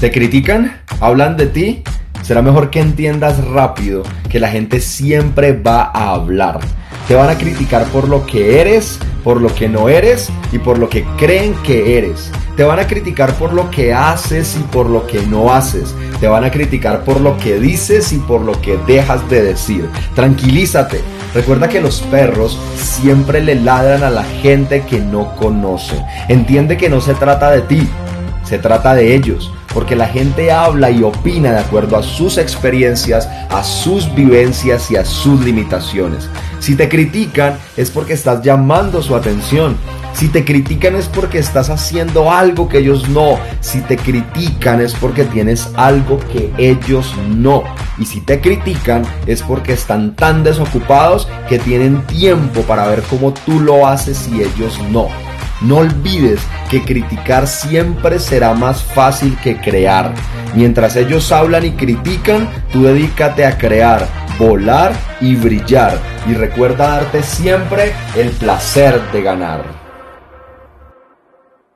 ¿Te critican? ¿Hablan de ti? Será mejor que entiendas rápido que la gente siempre va a hablar. Te van a criticar por lo que eres, por lo que no eres y por lo que creen que eres. Te van a criticar por lo que haces y por lo que no haces. Te van a criticar por lo que dices y por lo que dejas de decir. Tranquilízate. Recuerda que los perros siempre le ladran a la gente que no conoce. Entiende que no se trata de ti, se trata de ellos porque la gente habla y opina de acuerdo a sus experiencias, a sus vivencias y a sus limitaciones. Si te critican es porque estás llamando su atención. Si te critican es porque estás haciendo algo que ellos no. Si te critican es porque tienes algo que ellos no. Y si te critican es porque están tan desocupados que tienen tiempo para ver cómo tú lo haces y ellos no. No olvides que criticar siempre será más fácil que crear. Mientras ellos hablan y critican, tú dedícate a crear, volar y brillar. Y recuerda darte siempre el placer de ganar.